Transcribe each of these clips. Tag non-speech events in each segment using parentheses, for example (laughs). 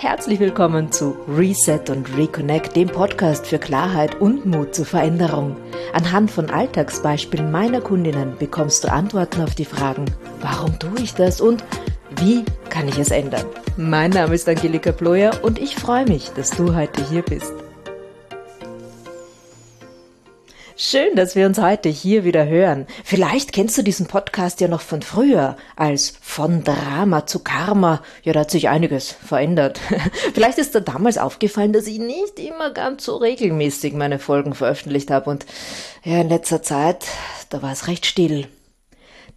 Herzlich willkommen zu Reset und Reconnect, dem Podcast für Klarheit und Mut zur Veränderung. Anhand von Alltagsbeispielen meiner Kundinnen bekommst du Antworten auf die Fragen, warum tue ich das und wie kann ich es ändern? Mein Name ist Angelika Bloyer und ich freue mich, dass du heute hier bist. Schön, dass wir uns heute hier wieder hören. Vielleicht kennst du diesen Podcast ja noch von früher, als von Drama zu Karma. Ja, da hat sich einiges verändert. (laughs) Vielleicht ist dir damals aufgefallen, dass ich nicht immer ganz so regelmäßig meine Folgen veröffentlicht habe und ja, in letzter Zeit, da war es recht still.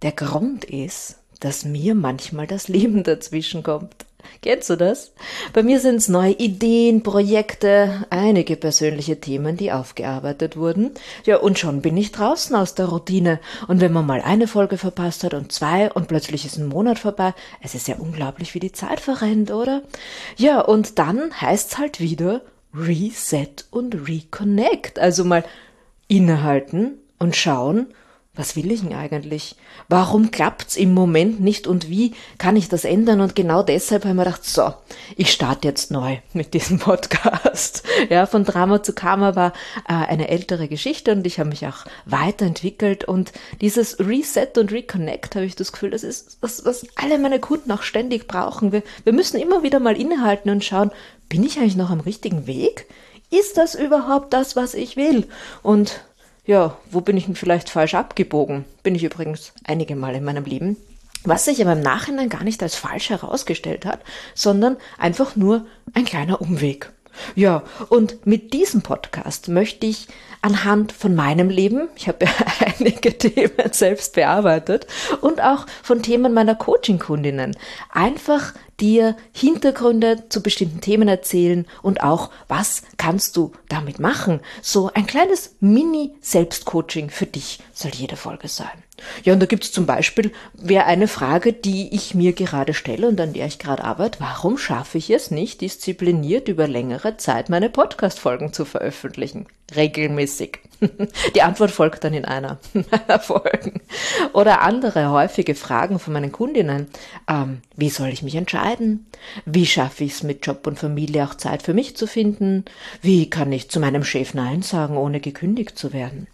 Der Grund ist, dass mir manchmal das Leben (laughs) dazwischen kommt. Kennst du das? Bei mir sind es neue Ideen, Projekte, einige persönliche Themen, die aufgearbeitet wurden. Ja, und schon bin ich draußen aus der Routine. Und wenn man mal eine Folge verpasst hat und zwei und plötzlich ist ein Monat vorbei, es ist ja unglaublich, wie die Zeit verrennt, oder? Ja, und dann heißt's halt wieder Reset und Reconnect. Also mal innehalten und schauen, was will ich denn eigentlich? Warum klappt's im Moment nicht und wie kann ich das ändern? Und genau deshalb haben wir gedacht, so, ich starte jetzt neu mit diesem Podcast. (laughs) Ja, von Drama zu Karma war äh, eine ältere Geschichte und ich habe mich auch weiterentwickelt und dieses Reset und Reconnect habe ich das Gefühl, das ist was, was alle meine Kunden auch ständig brauchen. Wir, wir müssen immer wieder mal innehalten und schauen, bin ich eigentlich noch am richtigen Weg? Ist das überhaupt das, was ich will? Und ja, wo bin ich denn vielleicht falsch abgebogen? Bin ich übrigens einige Mal in meinem Leben. Was sich aber im Nachhinein gar nicht als falsch herausgestellt hat, sondern einfach nur ein kleiner Umweg. Ja, und mit diesem Podcast möchte ich anhand von meinem Leben, ich habe ja (laughs) einige Themen selbst bearbeitet, und auch von Themen meiner Coaching-Kundinnen, einfach dir Hintergründe zu bestimmten Themen erzählen und auch, was kannst du damit machen. So ein kleines Mini-Selbstcoaching für dich soll jede Folge sein. Ja, und da gibt es zum Beispiel, wäre eine Frage, die ich mir gerade stelle und an der ich gerade arbeite, warum schaffe ich es nicht, diszipliniert über längere Zeit meine Podcast-Folgen zu veröffentlichen? Regelmäßig. (laughs) Die Antwort folgt dann in einer (laughs) meiner Folgen. Oder andere häufige Fragen von meinen Kundinnen. Ähm, wie soll ich mich entscheiden? Wie schaffe ich es mit Job und Familie auch Zeit für mich zu finden? Wie kann ich zu meinem Chef Nein sagen, ohne gekündigt zu werden?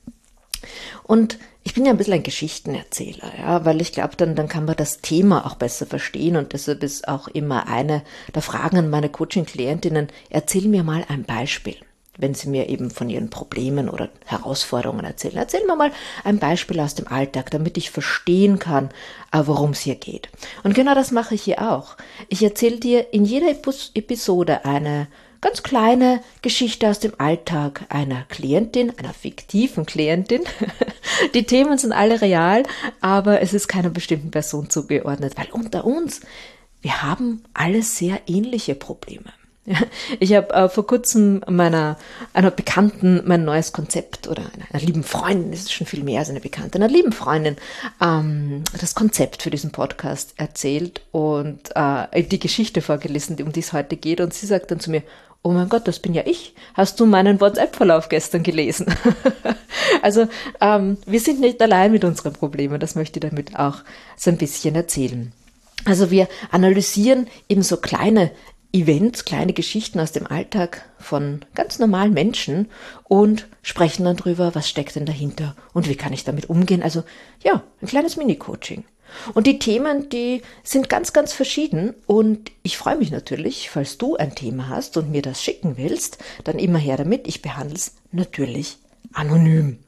Und ich bin ja ein bisschen ein Geschichtenerzähler, ja, weil ich glaube, dann, dann kann man das Thema auch besser verstehen und deshalb ist auch immer eine der Fragen an meine Coaching-Klientinnen, erzähl mir mal ein Beispiel wenn sie mir eben von ihren Problemen oder Herausforderungen erzählen. Erzähl mir mal ein Beispiel aus dem Alltag, damit ich verstehen kann, äh, worum es hier geht. Und genau das mache ich hier auch. Ich erzähle dir in jeder Episode eine ganz kleine Geschichte aus dem Alltag einer Klientin, einer fiktiven Klientin. (laughs) Die Themen sind alle real, aber es ist keiner bestimmten Person zugeordnet, weil unter uns, wir haben alle sehr ähnliche Probleme. (laughs) Ich habe äh, vor kurzem meiner einer Bekannten mein neues Konzept oder einer, einer, lieben Freundin, das ist schon viel mehr als eine Bekannte, einer lieben Freundin ähm, das Konzept für diesen Podcast erzählt und äh, die Geschichte vorgelesen, um die es heute geht. Und sie sagt dann zu mir, oh mein Gott, das bin ja ich. Hast du meinen WhatsApp-Verlauf gestern gelesen? (laughs) also ähm, wir sind nicht allein mit unseren Problemen, das möchte ich damit auch so ein bisschen erzählen. Also wir analysieren eben so kleine Events, kleine Geschichten aus dem Alltag von ganz normalen Menschen und sprechen dann drüber, was steckt denn dahinter und wie kann ich damit umgehen. Also ja, ein kleines Mini-Coaching. Und die Themen, die sind ganz, ganz verschieden und ich freue mich natürlich, falls du ein Thema hast und mir das schicken willst, dann immer her damit. Ich behandle es natürlich anonym.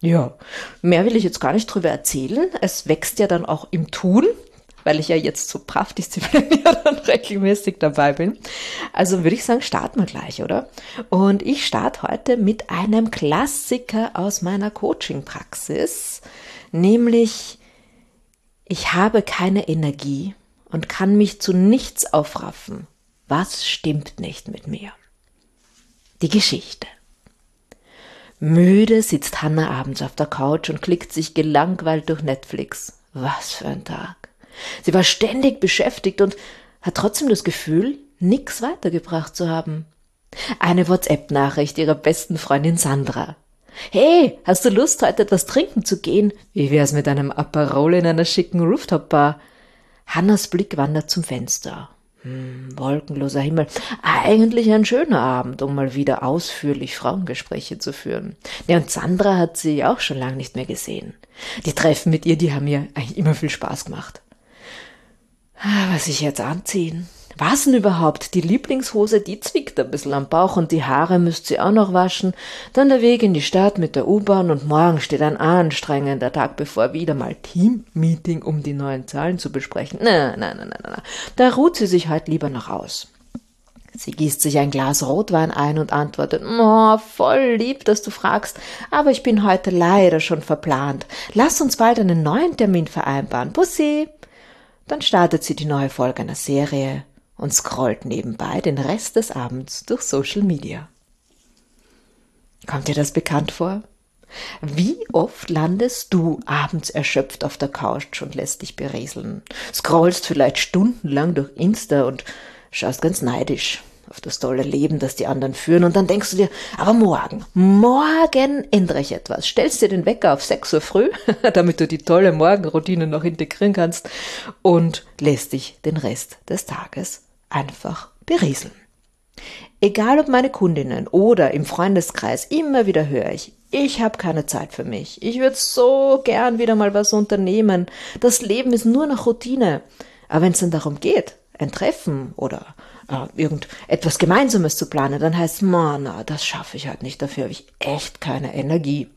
Ja, mehr will ich jetzt gar nicht drüber erzählen. Es wächst ja dann auch im Tun weil ich ja jetzt so brav diszipliniert (laughs) und regelmäßig dabei bin. Also würde ich sagen, starten wir gleich, oder? Und ich starte heute mit einem Klassiker aus meiner Coaching-Praxis, nämlich ich habe keine Energie und kann mich zu nichts aufraffen. Was stimmt nicht mit mir? Die Geschichte. Müde sitzt Hannah abends auf der Couch und klickt sich gelangweilt durch Netflix. Was für ein Tag. Sie war ständig beschäftigt und hat trotzdem das Gefühl, nix weitergebracht zu haben. Eine WhatsApp-Nachricht ihrer besten Freundin Sandra. Hey, hast du Lust, heute etwas trinken zu gehen? Wie wär's mit einem Aperol in einer schicken Rooftop-Bar? Hannas Blick wandert zum Fenster. Hm, wolkenloser Himmel. Eigentlich ein schöner Abend, um mal wieder ausführlich Frauengespräche zu führen. Ja, und Sandra hat sie auch schon lange nicht mehr gesehen. Die Treffen mit ihr, die haben mir eigentlich immer viel Spaß gemacht. Ah, was ich jetzt anziehen? Was denn überhaupt? Die Lieblingshose, die zwickt ein bisschen am Bauch und die Haare müsst sie auch noch waschen. Dann der Weg in die Stadt mit der U-Bahn und morgen steht ein anstrengender Tag bevor wieder mal Team-Meeting, um die neuen Zahlen zu besprechen. Na, na, na, na, na. Da ruht sie sich halt lieber noch aus. Sie gießt sich ein Glas Rotwein ein und antwortet, oh, voll lieb, dass du fragst, aber ich bin heute leider schon verplant. Lass uns bald einen neuen Termin vereinbaren. Pussy. Dann startet sie die neue Folge einer Serie und scrollt nebenbei den Rest des Abends durch Social Media. Kommt dir das bekannt vor? Wie oft landest du abends erschöpft auf der Couch und lässt dich berieseln? Scrollst vielleicht stundenlang durch Insta und schaust ganz neidisch auf das tolle Leben, das die anderen führen, und dann denkst du dir, aber morgen, morgen ändere ich etwas. Stellst dir den Wecker auf 6 Uhr früh, (laughs) damit du die tolle Morgenroutine noch integrieren kannst, und lässt dich den Rest des Tages einfach berieseln. Egal ob meine Kundinnen oder im Freundeskreis, immer wieder höre ich, ich habe keine Zeit für mich. Ich würde so gern wieder mal was unternehmen. Das Leben ist nur noch Routine. Aber wenn es dann darum geht, ein Treffen oder äh, irgendetwas Gemeinsames zu planen, dann heißt man, na, das schaffe ich halt nicht. Dafür habe ich echt keine Energie.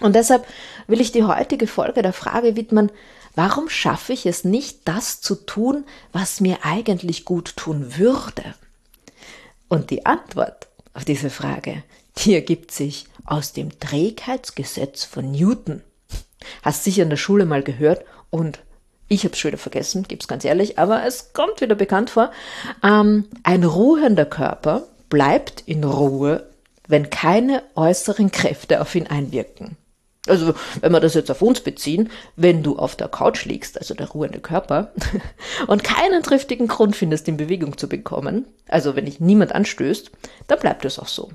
Und deshalb will ich die heutige Folge der Frage widmen, Warum schaffe ich es nicht, das zu tun, was mir eigentlich gut tun würde? Und die Antwort auf diese Frage, die ergibt sich aus dem Trägheitsgesetz von Newton. Hast sicher in der Schule mal gehört und ich habe es schon wieder vergessen, gib's ganz ehrlich, aber es kommt wieder bekannt vor. Ähm, ein ruhender Körper bleibt in Ruhe, wenn keine äußeren Kräfte auf ihn einwirken. Also, wenn wir das jetzt auf uns beziehen, wenn du auf der Couch liegst, also der ruhende Körper, (laughs) und keinen triftigen Grund findest, in Bewegung zu bekommen, also wenn dich niemand anstößt, dann bleibt es auch so.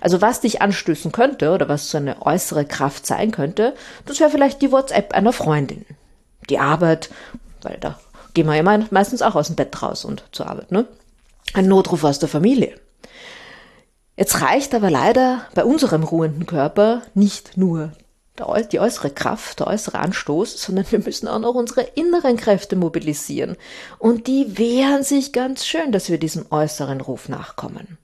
Also was dich anstößen könnte oder was so eine äußere Kraft sein könnte, das wäre vielleicht die WhatsApp einer Freundin. Die Arbeit, weil da gehen wir ja meistens auch aus dem Bett raus und zur Arbeit, ne? Ein Notruf aus der Familie. Jetzt reicht aber leider bei unserem ruhenden Körper nicht nur die äußere Kraft, der äußere Anstoß, sondern wir müssen auch noch unsere inneren Kräfte mobilisieren. Und die wehren sich ganz schön, dass wir diesem äußeren Ruf nachkommen.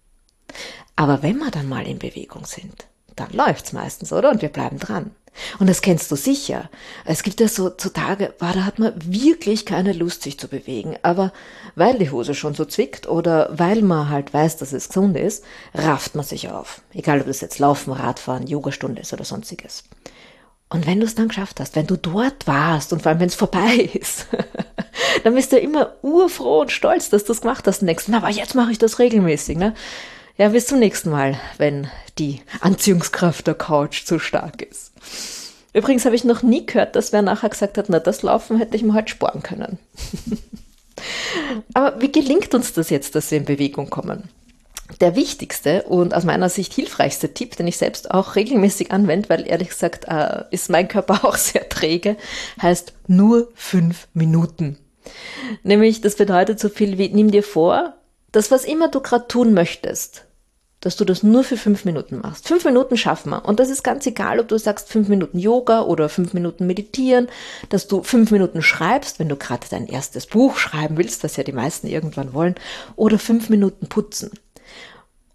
Aber wenn wir dann mal in Bewegung sind, dann läuft's meistens, oder? Und wir bleiben dran. Und das kennst du sicher. Es gibt ja so, so Tage, boah, da hat man wirklich keine Lust, sich zu bewegen. Aber weil die Hose schon so zwickt oder weil man halt weiß, dass es gesund ist, rafft man sich auf. Egal, ob das jetzt Laufen, Radfahren, Yogastunde ist oder sonstiges. Und wenn du es dann geschafft hast, wenn du dort warst und vor allem wenn es vorbei (laughs) ist, dann bist du immer urfroh und stolz, dass du es gemacht hast. Und denkst, na, aber jetzt mache ich das regelmäßig. Ne? Ja, bis zum nächsten Mal, wenn die Anziehungskraft der Couch zu stark ist. Übrigens habe ich noch nie gehört, dass wer nachher gesagt hat, na, das Laufen hätte ich mir halt sparen können. (laughs) aber wie gelingt uns das jetzt, dass wir in Bewegung kommen? der wichtigste und aus meiner Sicht hilfreichste Tipp, den ich selbst auch regelmäßig anwende, weil ehrlich gesagt äh, ist mein Körper (laughs) auch sehr träge, heißt nur fünf Minuten. Nämlich, das bedeutet so viel wie, nimm dir vor, dass was immer du gerade tun möchtest, dass du das nur für fünf Minuten machst. Fünf Minuten schaffen wir. Und das ist ganz egal, ob du sagst fünf Minuten Yoga oder fünf Minuten meditieren, dass du fünf Minuten schreibst, wenn du gerade dein erstes Buch schreiben willst, das ja die meisten irgendwann wollen, oder fünf Minuten putzen.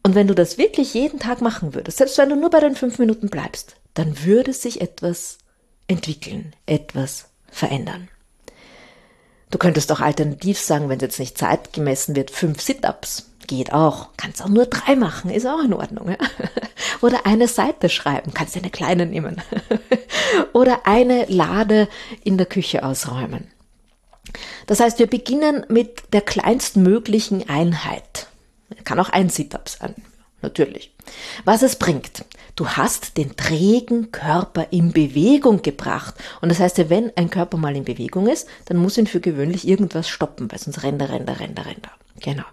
Und wenn du das wirklich jeden Tag machen würdest, selbst wenn du nur bei den fünf Minuten bleibst, dann würde sich etwas entwickeln, etwas verändern. Du könntest auch alternativ sagen, wenn es jetzt nicht zeitgemessen wird, fünf Sit-ups. Geht auch. Kannst auch nur drei machen, ist auch in Ordnung. Ja? (laughs) Oder eine Seite schreiben, kannst dir eine kleine nehmen. (laughs) Oder eine Lade in der Küche ausräumen. Das heißt, wir beginnen mit der kleinstmöglichen Einheit. Kann auch ein Sit-up sein, natürlich. Was es bringt. Du hast den trägen Körper in Bewegung gebracht. Und das heißt wenn ein Körper mal in Bewegung ist, dann muss ihn für gewöhnlich irgendwas stoppen, weil sonst rennt er, rennt er. Genau.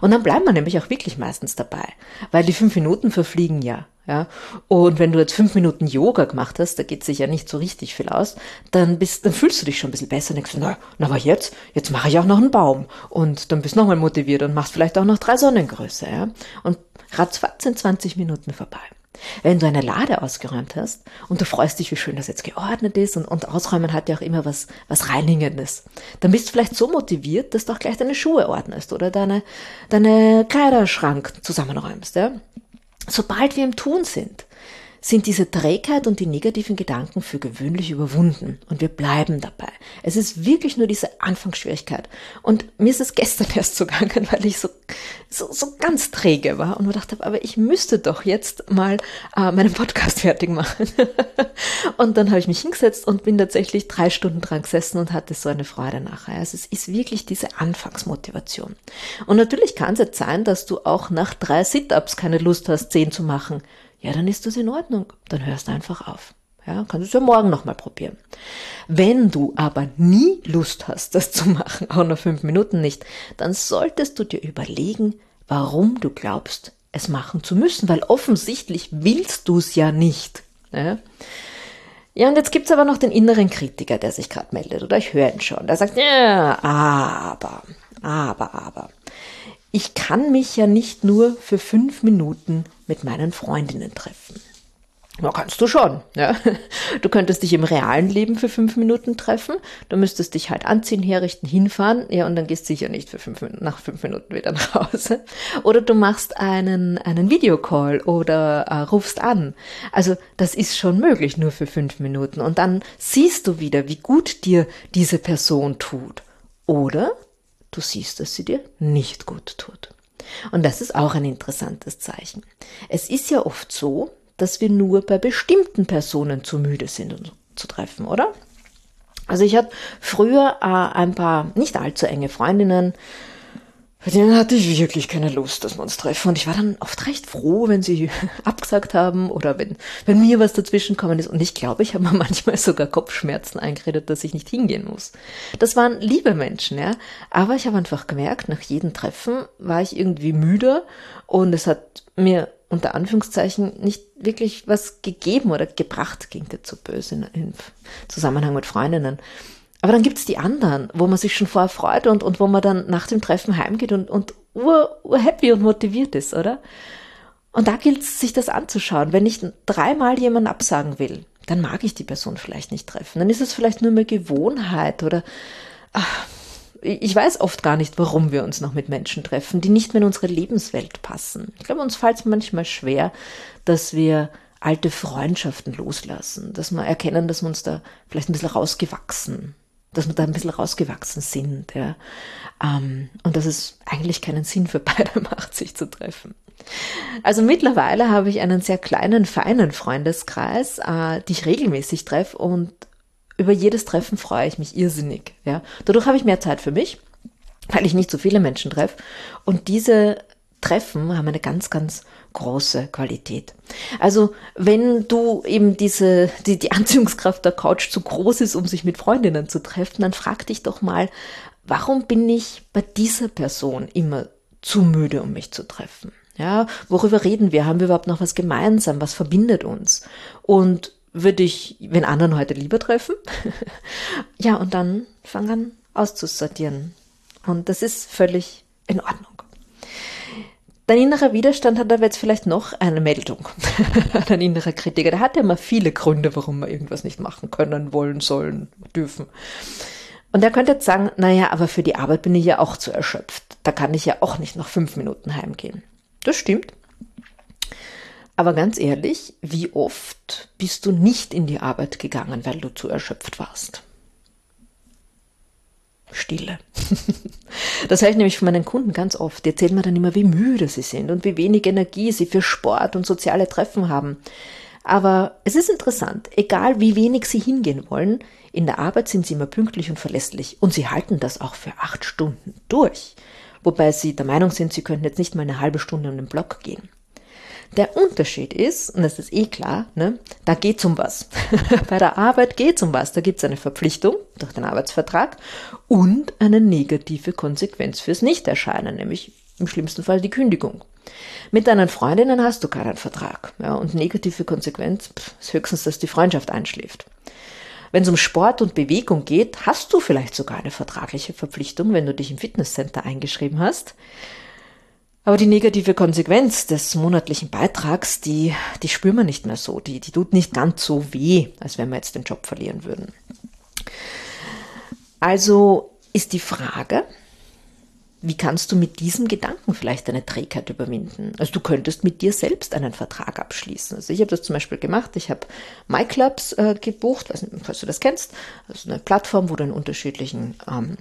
Und dann bleibt man nämlich auch wirklich meistens dabei, weil die fünf Minuten verfliegen ja Ja, und wenn du jetzt fünf Minuten Yoga gemacht hast, da geht sich ja nicht so richtig viel aus, dann bist, dann fühlst du dich schon ein bisschen besser und denkst, na, na aber jetzt, jetzt mache ich auch noch einen Baum und dann bist du nochmal motiviert und machst vielleicht auch noch drei Sonnengröße, ja. Und ratzfatz sind 20 Minuten vorbei. Wenn du eine Lade ausgeräumt hast und du freust dich, wie schön das jetzt geordnet ist und, und Ausräumen hat ja auch immer was, was Reinigendes, dann bist du vielleicht so motiviert, dass du auch gleich deine Schuhe ordnest oder deine, deine Kleiderschrank zusammenräumst, ja. Sobald wir im Tun sind, sind diese Trägheit und die negativen Gedanken für gewöhnlich überwunden und wir bleiben dabei. Es ist wirklich nur diese Anfangsschwierigkeit. Und mir ist es gestern (laughs) erst so gegangen, weil ich so, so, so ganz träge war und mir dachte, aber ich müsste doch jetzt mal äh, meinen Podcast (laughs) fertig machen. (laughs) und dann habe ich mich hingesetzt und bin tatsächlich drei Stunden dran gesessen und hatte so eine Freude nachher. Also es ist wirklich diese Anfangsmotivation. Und natürlich kann es jetzt sein, dass du auch nach drei Sit-Ups keine Lust hast, zehn zu machen ja, dann ist das in Ordnung. Dann hörst du einfach auf. Ja, kannst du es ja morgen nochmal probieren. Wenn du aber nie Lust hast, das zu machen, auch noch fünf Minuten nicht, dann solltest du dir überlegen, warum du glaubst, es machen zu müssen, weil offensichtlich willst du es ja nicht. Ja? ja, und jetzt gibt's aber noch den inneren Kritiker, der sich gerade meldet, oder ich höre ihn schon. Der sagt, ja, aber, aber, aber. Ich kann mich ja nicht nur für fünf Minuten mit meinen Freundinnen treffen. Na, kannst du schon. Ja. Du könntest dich im realen Leben für fünf Minuten treffen. Du müsstest dich halt anziehen, herrichten, hinfahren. Ja, und dann gehst du sicher nicht für fünf, nach fünf Minuten wieder nach Hause. Oder du machst einen, einen Videocall oder äh, rufst an. Also, das ist schon möglich, nur für fünf Minuten. Und dann siehst du wieder, wie gut dir diese Person tut. Oder du siehst, dass sie dir nicht gut tut. Und das ist auch ein interessantes Zeichen. Es ist ja oft so, dass wir nur bei bestimmten Personen zu müde sind, uns zu treffen, oder? Also ich hatte früher äh, ein paar nicht allzu enge Freundinnen, bei denen hatte ich wirklich keine Lust, dass wir uns treffen. Und ich war dann oft recht froh, wenn sie (laughs) abgesagt haben oder wenn, wenn mir was dazwischen kommen ist. Und ich glaube, ich habe mir (laughs) manchmal sogar Kopfschmerzen eingeredet, dass ich nicht hingehen muss. Das waren liebe Menschen, ja. Aber ich habe einfach gemerkt, nach jedem Treffen war ich irgendwie müde und es hat mir unter Anführungszeichen nicht wirklich was gegeben oder gebracht, klingt jetzt so böse in Zusammenhang mit Freundinnen. Aber dann gibt's die anderen, wo man sich schon vorher freut und, und wo man dann nach dem Treffen heimgeht und, und ur, ur happy und motiviert ist, oder? Und da gilt es, sich das anzuschauen. Wenn ich dreimal jemanden absagen will, dann mag ich die Person vielleicht nicht treffen. Dann ist es vielleicht nur mehr Gewohnheit oder ach, ich weiß oft gar nicht, warum wir uns noch mit Menschen treffen, die nicht mehr in unsere Lebenswelt passen. Ich glaube, uns fällt es manchmal schwer, dass wir alte Freundschaften loslassen, dass wir erkennen, dass wir uns da vielleicht ein bisschen rausgewachsen dass wir da ein bisschen rausgewachsen sind, ja. Ähm, und dass es eigentlich keinen Sinn für beide (laughs) macht, sich zu treffen. Also mittlerweile habe ich einen sehr kleinen, feinen Freundeskreis, äh, die ich regelmäßig treffe und über jedes Treffen freue ich mich irrsinnig, ja. Dadurch habe ich mehr Zeit für mich, weil ich nicht so viele Menschen treffe und diese Treffen haben eine ganz, ganz große Qualität. Also wenn du eben diese, die, die Anziehungskraft der Couch zu groß ist, um sich mit Freundinnen zu treffen, dann frag dich doch mal, warum bin ich bei dieser Person immer zu müde, um mich zu treffen? Ja, worüber reden wir? Haben wir überhaupt noch was gemeinsam? Was verbindet uns? Und würde ich wenn anderen heute lieber treffen? (laughs) ja, und dann fang an auszusortieren. Und das ist völlig in Ordnung. Dein innerer Widerstand hat aber jetzt vielleicht noch eine Meldung. (laughs) Dein innerer Kritiker, der hat ja immer viele Gründe, warum wir irgendwas nicht machen können, wollen, sollen, dürfen. Und er könnte jetzt sagen, naja, aber für die Arbeit bin ich ja auch zu erschöpft. Da kann ich ja auch nicht nach fünf Minuten heimgehen. Das stimmt. Aber ganz ehrlich, wie oft bist du nicht in die Arbeit gegangen, weil du zu erschöpft warst? Stille. (laughs) Das höre ich nämlich von meinen Kunden ganz oft. Die erzählen mir dann immer, wie müde sie sind und wie wenig Energie sie für Sport und soziale Treffen haben. Aber es ist interessant, egal wie wenig sie hingehen wollen, in der Arbeit sind sie immer pünktlich und verlässlich und sie halten das auch für acht Stunden durch. Wobei sie der Meinung sind, sie könnten jetzt nicht mal eine halbe Stunde um den Block gehen. Der Unterschied ist, und das ist eh klar, ne, da geht's um was. (laughs) Bei der Arbeit geht's um was. Da gibt's eine Verpflichtung durch den Arbeitsvertrag und eine negative Konsequenz fürs Nichterscheinen, nämlich Im schlimmsten Fall die Kündigung. Mit deinen Freundinnen hast du keinen Vertrag. Ja, und negative Konsequenz pff, ist höchstens, dass die Freundschaft einschläft. Wenn es um Sport und Bewegung geht, hast du vielleicht sogar eine vertragliche Verpflichtung, wenn du dich im Fitnesscenter eingeschrieben hast. Aber die negative Konsequenz des monatlichen Beitrags, die, die spüren wir nicht mehr so. Die, die tut nicht ganz so weh, als wenn wir jetzt den Job verlieren würden. Also ist die Frage, wie kannst du mit diesem Gedanken vielleicht deine Trägheit überwinden? Also du könntest mit dir selbst einen Vertrag abschließen. Also ich habe das zum Beispiel gemacht. Ich habe MyClubs äh, gebucht, weiß nicht, falls du das kennst. Also eine Plattform, wo du in unterschiedlichen ähm,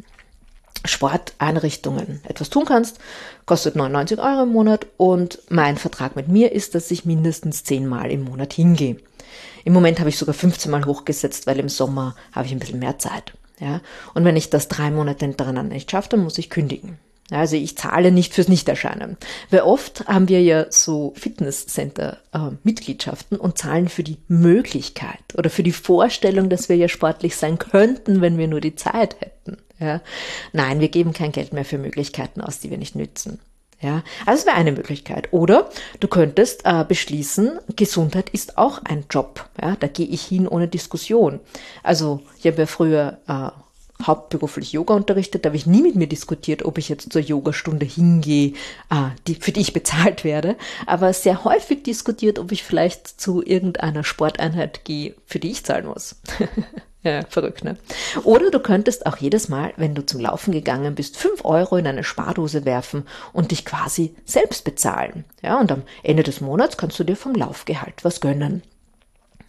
Sporteinrichtungen etwas tun kannst. Kostet 99 Euro im Monat und mein Vertrag mit mir ist, dass ich mindestens zehnmal im Monat hingehe. Im Moment habe ich sogar 15 Mal hochgesetzt, weil im Sommer habe ich ein bisschen mehr Zeit. Ja, und wenn ich das drei Monate hintereinander nicht schaffe, dann muss ich kündigen. Also ich zahle nicht fürs Nichterscheinen. Weil oft haben wir ja so Fitnesscenter-Mitgliedschaften äh, und zahlen für die Möglichkeit oder für die Vorstellung, dass wir ja sportlich sein könnten, wenn wir nur die Zeit hätten. Ja? Nein, wir geben kein Geld mehr für Möglichkeiten aus, die wir nicht nützen. Ja, also es wäre eine Möglichkeit. Oder du könntest äh, beschließen, Gesundheit ist auch ein Job. Ja, da gehe ich hin ohne Diskussion. Also ich habe ja früher äh, hauptberuflich Yoga unterrichtet, da habe ich nie mit mir diskutiert, ob ich jetzt zur Yogastunde hingehe, ah, die, für die ich bezahlt werde, aber sehr häufig diskutiert, ob ich vielleicht zu irgendeiner Sporteinheit gehe, für die ich zahlen muss. (laughs) ja, verrückt, ne? Oder du könntest auch jedes Mal, wenn du zum Laufen gegangen bist, fünf Euro in eine Spardose werfen und dich quasi selbst bezahlen. Ja, und am Ende des Monats kannst du dir vom Laufgehalt was gönnen.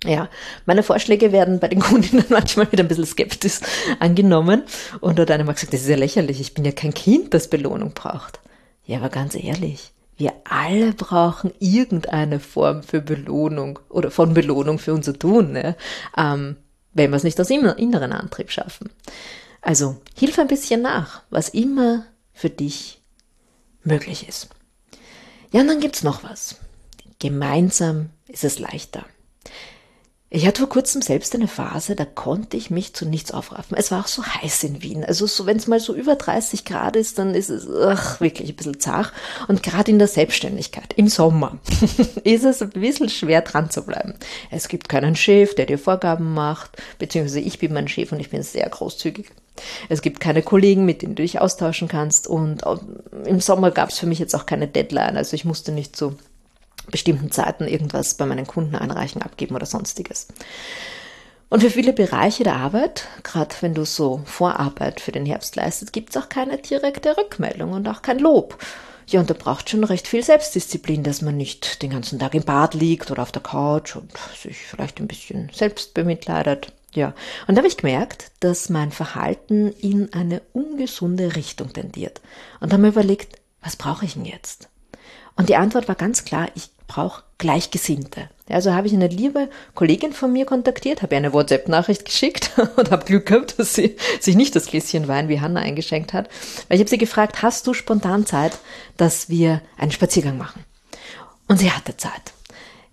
Ja, meine Vorschläge werden bei den (laughs) Kundinnen manchmal wieder ein bisschen skeptisch angenommen. Und hat einer mal gesagt, das ist ja lächerlich, ich bin ja kein Kind, das Belohnung braucht. Ja, aber ganz ehrlich, wir alle brauchen irgendeine Form für Belohnung oder von Belohnung für unser Tun, ne? ähm, wenn wir es nicht aus inneren Antrieb schaffen. Also hilf ein bisschen nach, was immer für dich möglich ist. Ja, und dann gibt's noch was. Gemeinsam ist es leichter. Ich hatte vor kurzem selbst eine Phase, da konnte ich mich zu nichts aufraffen. Es war auch so heiß in Wien. Also so, wenn es mal so über 30 Grad ist, dann ist es ach, wirklich ein bisschen zart. Und gerade in der Selbstständigkeit, im Sommer, (laughs) ist es ein bisschen schwer dran zu bleiben. Es gibt keinen Chef, der dir Vorgaben macht, beziehungsweise ich bin mein Chef und ich bin sehr großzügig. Es gibt keine Kollegen, mit denen du dich austauschen kannst. Und im Sommer gab es für mich jetzt auch keine Deadline. Also ich musste nicht so bestimmten Zeiten irgendwas bei meinen Kunden einreichen, abgeben oder sonstiges. Und für viele Bereiche der Arbeit, gerade wenn du so Vorarbeit für den Herbst leistest, gibt es auch keine direkte Rückmeldung und auch kein Lob. Ja, und da braucht schon recht viel Selbstdisziplin, dass man nicht den ganzen Tag im Bad liegt oder auf der Couch und sich vielleicht ein bisschen selbst bemitleidet. Ja, und da habe ich gemerkt, dass mein Verhalten in eine ungesunde Richtung tendiert. Und habe mir überlegt, was brauche ich denn jetzt? Und die Antwort war ganz klar, ich brauche Gleichgesinnte. Also habe ich eine liebe Kollegin von mir kontaktiert, habe ihr eine WhatsApp-Nachricht geschickt (laughs) und habe Glück gehabt, dass sie sich nicht das Gläschen Wein wie Hanna eingeschenkt hat. Weil ich habe sie gefragt, hast du spontan Zeit, dass wir einen Spaziergang machen? Und sie hatte Zeit.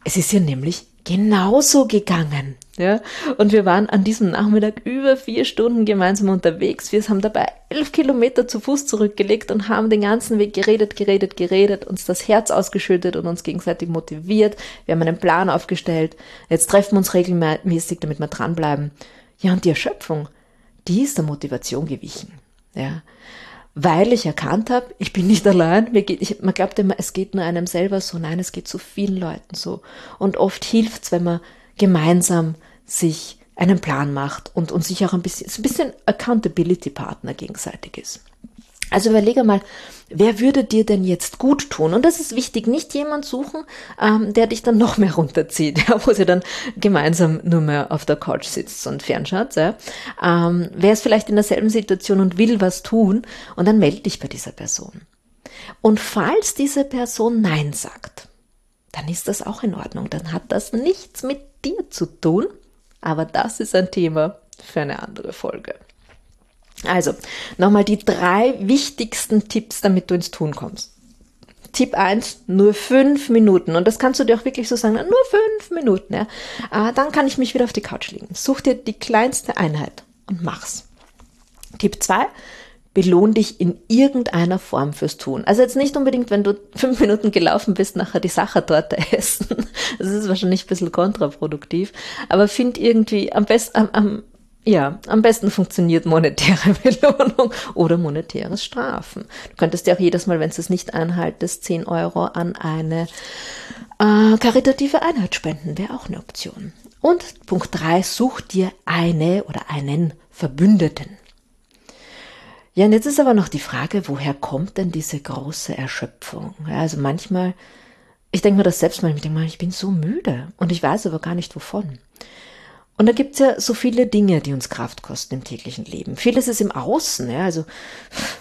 Es ist ihr nämlich genauso gegangen. Ja, und wir waren an diesem Nachmittag über vier Stunden gemeinsam unterwegs. Wir haben dabei elf Kilometer zu Fuß zurückgelegt und haben den ganzen Weg geredet, geredet, geredet, uns das Herz ausgeschüttet und uns gegenseitig motiviert. Wir haben einen Plan aufgestellt. Jetzt treffen wir uns regelmäßig, damit wir dranbleiben. Ja, und die Erschöpfung, die ist der Motivation gewichen. Ja, weil ich erkannt habe, ich bin nicht allein. Mir geht, ich, man glaubt immer, es geht nur einem selber so. Nein, es geht so vielen Leuten so. Und oft hilft's, wenn man gemeinsam sich einen Plan macht und, und sich auch ein bisschen, so ein bisschen Accountability-Partner gegenseitig ist. Also überlege mal, wer würde dir denn jetzt gut tun? Und das ist wichtig, nicht jemand suchen, ähm, der dich dann noch mehr runterzieht, (laughs) ja, wo sie dann gemeinsam nur mehr auf der Couch sitzt und fernschaut. Ja. Ähm, wer ist vielleicht in derselben Situation und will was tun? Und dann melde dich bei dieser Person. Und falls diese Person Nein sagt, dann ist das auch in Ordnung. Dann hat das nichts mit dir zu tun. Aber das ist ein Thema für eine andere Folge. Also, nochmal die drei wichtigsten Tipps, damit du ins Tun kommst. Tipp 1, nur fünf Minuten. Und das kannst du dir auch wirklich so sagen, nur fünf Minuten. Ja. Äh, dann kann ich mich wieder auf die Couch legen. Such dir die kleinste Einheit und mach's. Tipp 2, belohn dich in irgendeiner Form fürs Tun. Also jetzt nicht unbedingt, wenn du (laughs) fünf Minuten gelaufen bist, nachher die Sachertorte (laughs) essen. Das ist wahrscheinlich ein bisschen kontraproduktiv. Aber find irgendwie am besten, am, am, ja, am besten funktioniert monetäre (laughs) Belohnung oder monetäres Strafen. Du könntest ja auch jedes Mal, wenn du es nicht einhaltest, 10 Euro an eine äh, karitative Einheit spenden. Wäre auch eine Option. Und Punkt 3, such dir eine oder einen Verbündeten. Ja, und jetzt ist aber noch die Frage, woher kommt denn diese große Erschöpfung? Ja, also manchmal, ich denke mir das selbst mal, ich denke mal, ich bin so müde und ich weiß aber gar nicht wovon. Und da gibt's ja so viele Dinge, die uns Kraft kosten im täglichen Leben. Vieles ist im Außen, ja, also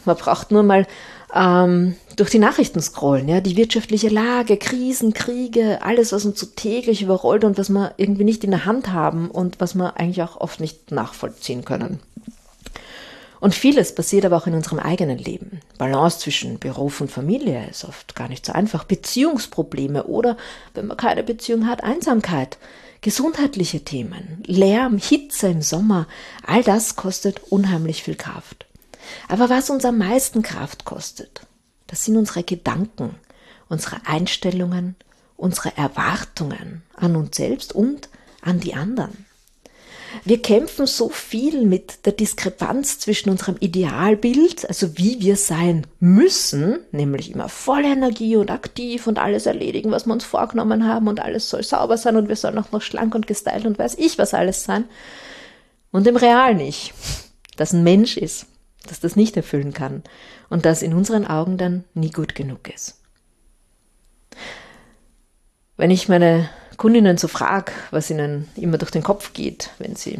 man braucht nur mal ähm, durch die Nachrichten scrollen, ja, die wirtschaftliche Lage, Krisen, Kriege, alles, was uns so täglich überrollt und was wir irgendwie nicht in der Hand haben und was wir eigentlich auch oft nicht nachvollziehen können. Und vieles passiert aber auch in unserem eigenen Leben. Balance zwischen Beruf und Familie ist oft gar nicht so einfach. Beziehungsprobleme oder, wenn man keine Beziehung hat, Einsamkeit. Gesundheitliche Themen, Lärm, Hitze im Sommer, all das kostet unheimlich viel Kraft. Aber was uns am meisten Kraft kostet, das sind unsere Gedanken, unsere Einstellungen, unsere Erwartungen an uns selbst und an die anderen. Wir kämpfen so viel mit der Diskrepanz zwischen unserem Idealbild, also wie wir sein müssen, nämlich immer voll Energie und aktiv und alles erledigen, was wir uns vorgenommen haben und alles soll sauber sein und wir sollen auch noch schlank und gestylt und weiß ich was alles sein. Und im Real nicht, dass ein Mensch ist, dass das nicht erfüllen kann und das in unseren Augen dann nie gut genug ist. Wenn ich meine Kundinnen so frage, was ihnen immer durch den Kopf geht, wenn sie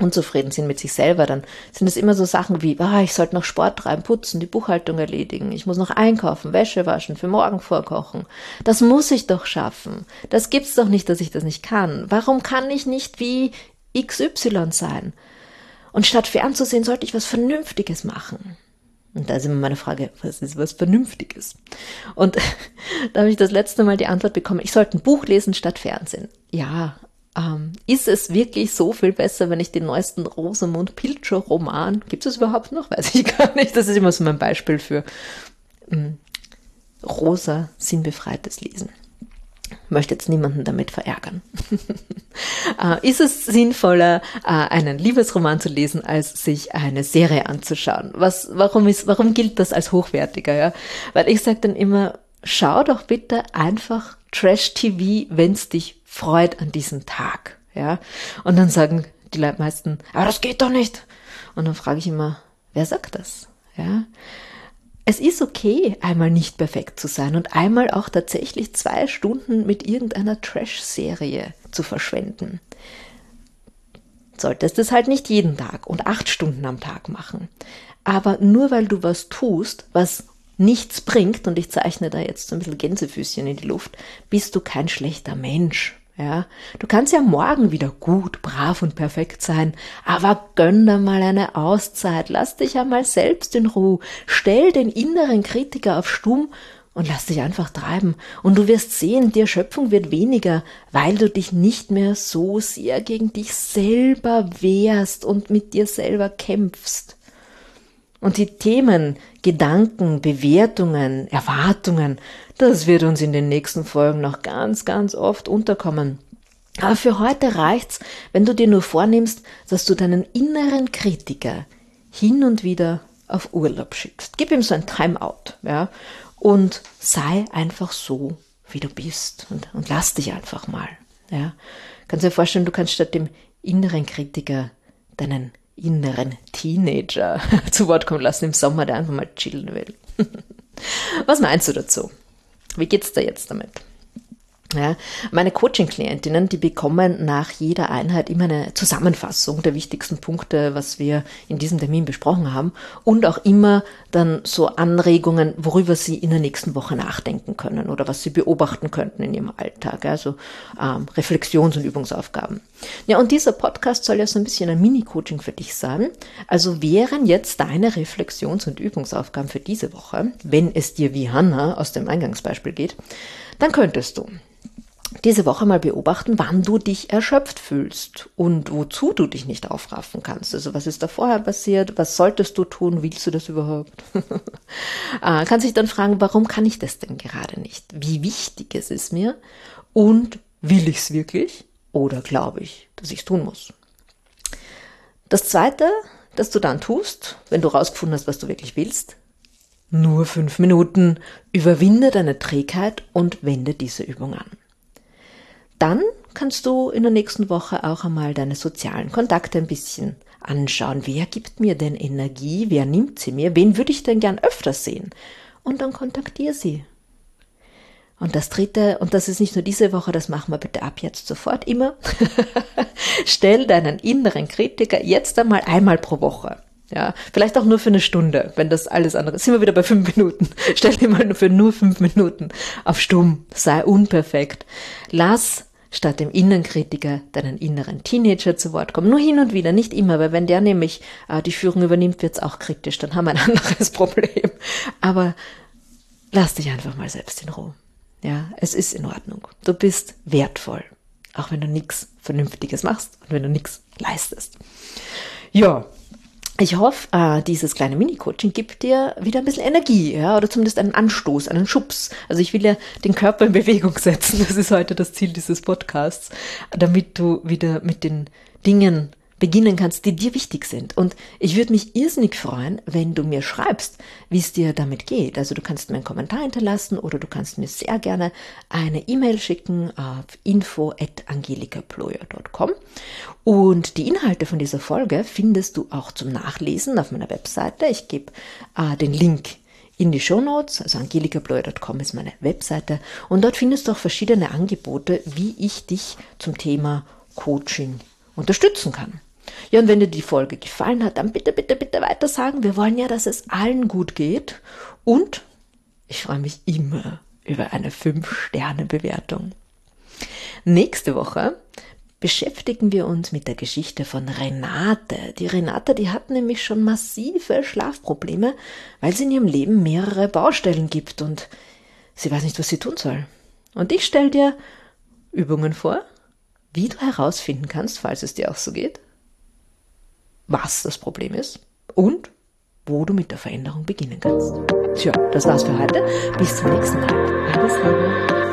unzufrieden sind mit sich selber, dann sind es immer so Sachen wie, ah, ich sollte noch Sport treiben, putzen, die Buchhaltung erledigen, ich muss noch einkaufen, Wäsche waschen, für morgen vorkochen. Das muss ich doch schaffen. Das gibt's doch nicht, dass ich das nicht kann. Warum kann ich nicht wie XY sein? Und statt fernzusehen, sollte ich was Vernünftiges machen. Und da ist immer meine Frage, was ist was Vernünftiges? Und (laughs) da habe ich das letzte Mal die Antwort bekommen, ich sollte ein Buch lesen statt Fernsehen. Ja, ähm, ist es wirklich so viel besser, wenn ich den neuesten Rosamund Pilcher Roman, gibt es überhaupt noch? Weiß ich (laughs) gar nicht. Das ist immer so mein Beispiel für ähm, rosa, sinnbefreites Lesen möchte jetzt niemanden damit verärgern. (laughs) äh, ist es sinnvoller, äh, einen Liebesroman zu lesen, als sich eine Serie anzuschauen? Was, warum ist, warum gilt das als hochwertiger? Ja? Weil ich sage dann immer, schau doch bitte einfach Trash-TV, wenn's dich freut an diesem Tag. Ja? Und dann sagen die meisten, aber das geht doch nicht. Und dann frage ich immer, wer sagt das? Ja? Es ist okay, einmal nicht perfekt zu sein und einmal auch tatsächlich zwei Stunden mit irgendeiner Trash-Serie zu verschwenden. Solltest es halt nicht jeden Tag und acht Stunden am Tag machen. Aber nur weil du was tust, was nichts bringt, und ich zeichne da jetzt so ein bisschen Gänsefüßchen in die Luft, bist du kein schlechter Mensch. Ja, du kannst ja morgen wieder gut, brav und perfekt sein, aber gönn dir mal eine Auszeit, lass dich einmal selbst in Ruhe, stell den inneren Kritiker auf Stumm und lass dich einfach treiben. Und du wirst sehen, die Erschöpfung wird weniger, weil du dich nicht mehr so sehr gegen dich selber wehrst und mit dir selber kämpfst. Und die Themen, Gedanken, Bewertungen, Erwartungen, das wird uns in den nächsten Folgen noch ganz, ganz oft unterkommen. Aber für heute reicht's, wenn du dir nur vornimmst, dass du deinen inneren Kritiker hin und wieder auf Urlaub schickst. Gib ihm so ein Timeout, ja, und sei einfach so, wie du bist und, und lass dich einfach mal, ja. Kannst dir vorstellen, du kannst statt dem inneren Kritiker deinen inneren Teenager (laughs) zu Wort kommen lassen im Sommer, der einfach mal chillen will. (laughs) Was meinst du dazu? Wie geht's da jetzt damit? Ja, meine Coaching-Klientinnen, die bekommen nach jeder Einheit immer eine Zusammenfassung der wichtigsten Punkte, was wir in diesem Termin besprochen haben und auch immer dann so Anregungen, worüber sie in der nächsten Woche nachdenken können oder was sie beobachten könnten in ihrem Alltag, also ähm, Reflexions- und Übungsaufgaben. Ja, und dieser Podcast soll ja so ein bisschen ein Mini-Coaching für dich sein. Also wären jetzt deine Reflexions- und Übungsaufgaben für diese Woche, wenn es dir wie Hannah aus dem Eingangsbeispiel geht, dann könntest du diese Woche mal beobachten, wann du dich erschöpft fühlst und wozu du dich nicht aufraffen kannst. Also was ist da vorher passiert? Was solltest du tun? Willst du das überhaupt? (laughs) ah, kannst dich dann fragen, warum kann ich das denn gerade nicht? Wie wichtig es ist mir? Und will ich es wirklich? Oder glaube ich, dass ich es tun muss? Das zweite, das du dann tust, wenn du rausgefunden hast, was du wirklich willst, nur fünf Minuten, überwinde deine Trägheit und wende diese Übung an. Dann kannst du in der nächsten Woche auch einmal deine sozialen Kontakte ein bisschen anschauen. Wer gibt mir denn Energie? Wer nimmt sie mir? Wen würde ich denn gern öfter sehen? Und dann kontaktiere sie. Und das dritte, und das ist nicht nur diese Woche, das machen wir bitte ab jetzt sofort immer. (laughs) Stell deinen inneren Kritiker jetzt einmal einmal pro Woche. Ja, vielleicht auch nur für eine Stunde, wenn das alles andere ist. Sind wir wieder bei fünf (laughs) Minuten. Stell dir mal für nur fünf Minuten auf stumm. Sei unperfekt. Lass statt dem Innenkritiker deinen inneren Teenager zu Wort kommen. Nur hin und wieder, nicht immer, weil wenn der nämlich äh, die Führung übernimmt, wird's auch kritisch, dann haben wir ein (laughs) anderes Problem. Aber lass dich einfach mal selbst in Ruhe. Ja, es ist in Ordnung. Du bist wertvoll, auch wenn du nichts Vernünftiges machst und wenn du nichts leistest. Ja, ich hoffe, äh, dieses kleine Mini-Coaching gibt dir wieder ein bisschen Energie, ja, oder zumindest einen Anstoß, einen Schubs. Also ich will ja den Körper in Bewegung setzen. Das ist heute das Ziel dieses Podcasts, damit du wieder mit den Dingen beginnen kannst, die dir wichtig sind. Und ich würde mich irrsinnig freuen, wenn du mir schreibst, wie es dir damit geht. Also du kannst mir einen Kommentar hinterlassen oder du kannst mir sehr gerne eine E-Mail schicken auf info@angelikaployer.com. Und die Inhalte von dieser Folge findest du auch zum Nachlesen auf meiner Webseite. Ich gebe äh, den Link in die Show Notes, also angelikabloy.com ist meine Webseite und dort findest du auch verschiedene Angebote, wie ich dich zum Thema Coaching unterstützen kann. Ja, und wenn dir die Folge gefallen hat, dann bitte, bitte, bitte weiter sagen. Wir wollen ja, dass es allen gut geht. Und ich freue mich immer über eine 5-Sterne-Bewertung. Nächste Woche beschäftigen wir uns mit der Geschichte von Renate. Die Renate, die hat nämlich schon massive Schlafprobleme, weil sie in ihrem Leben mehrere Baustellen gibt und sie weiß nicht, was sie tun soll. Und ich stelle dir Übungen vor, wie du herausfinden kannst, falls es dir auch so geht, was das Problem ist und wo du mit der Veränderung beginnen kannst. Tja, das war's für heute. Bis zum nächsten Mal. Alles Liebe.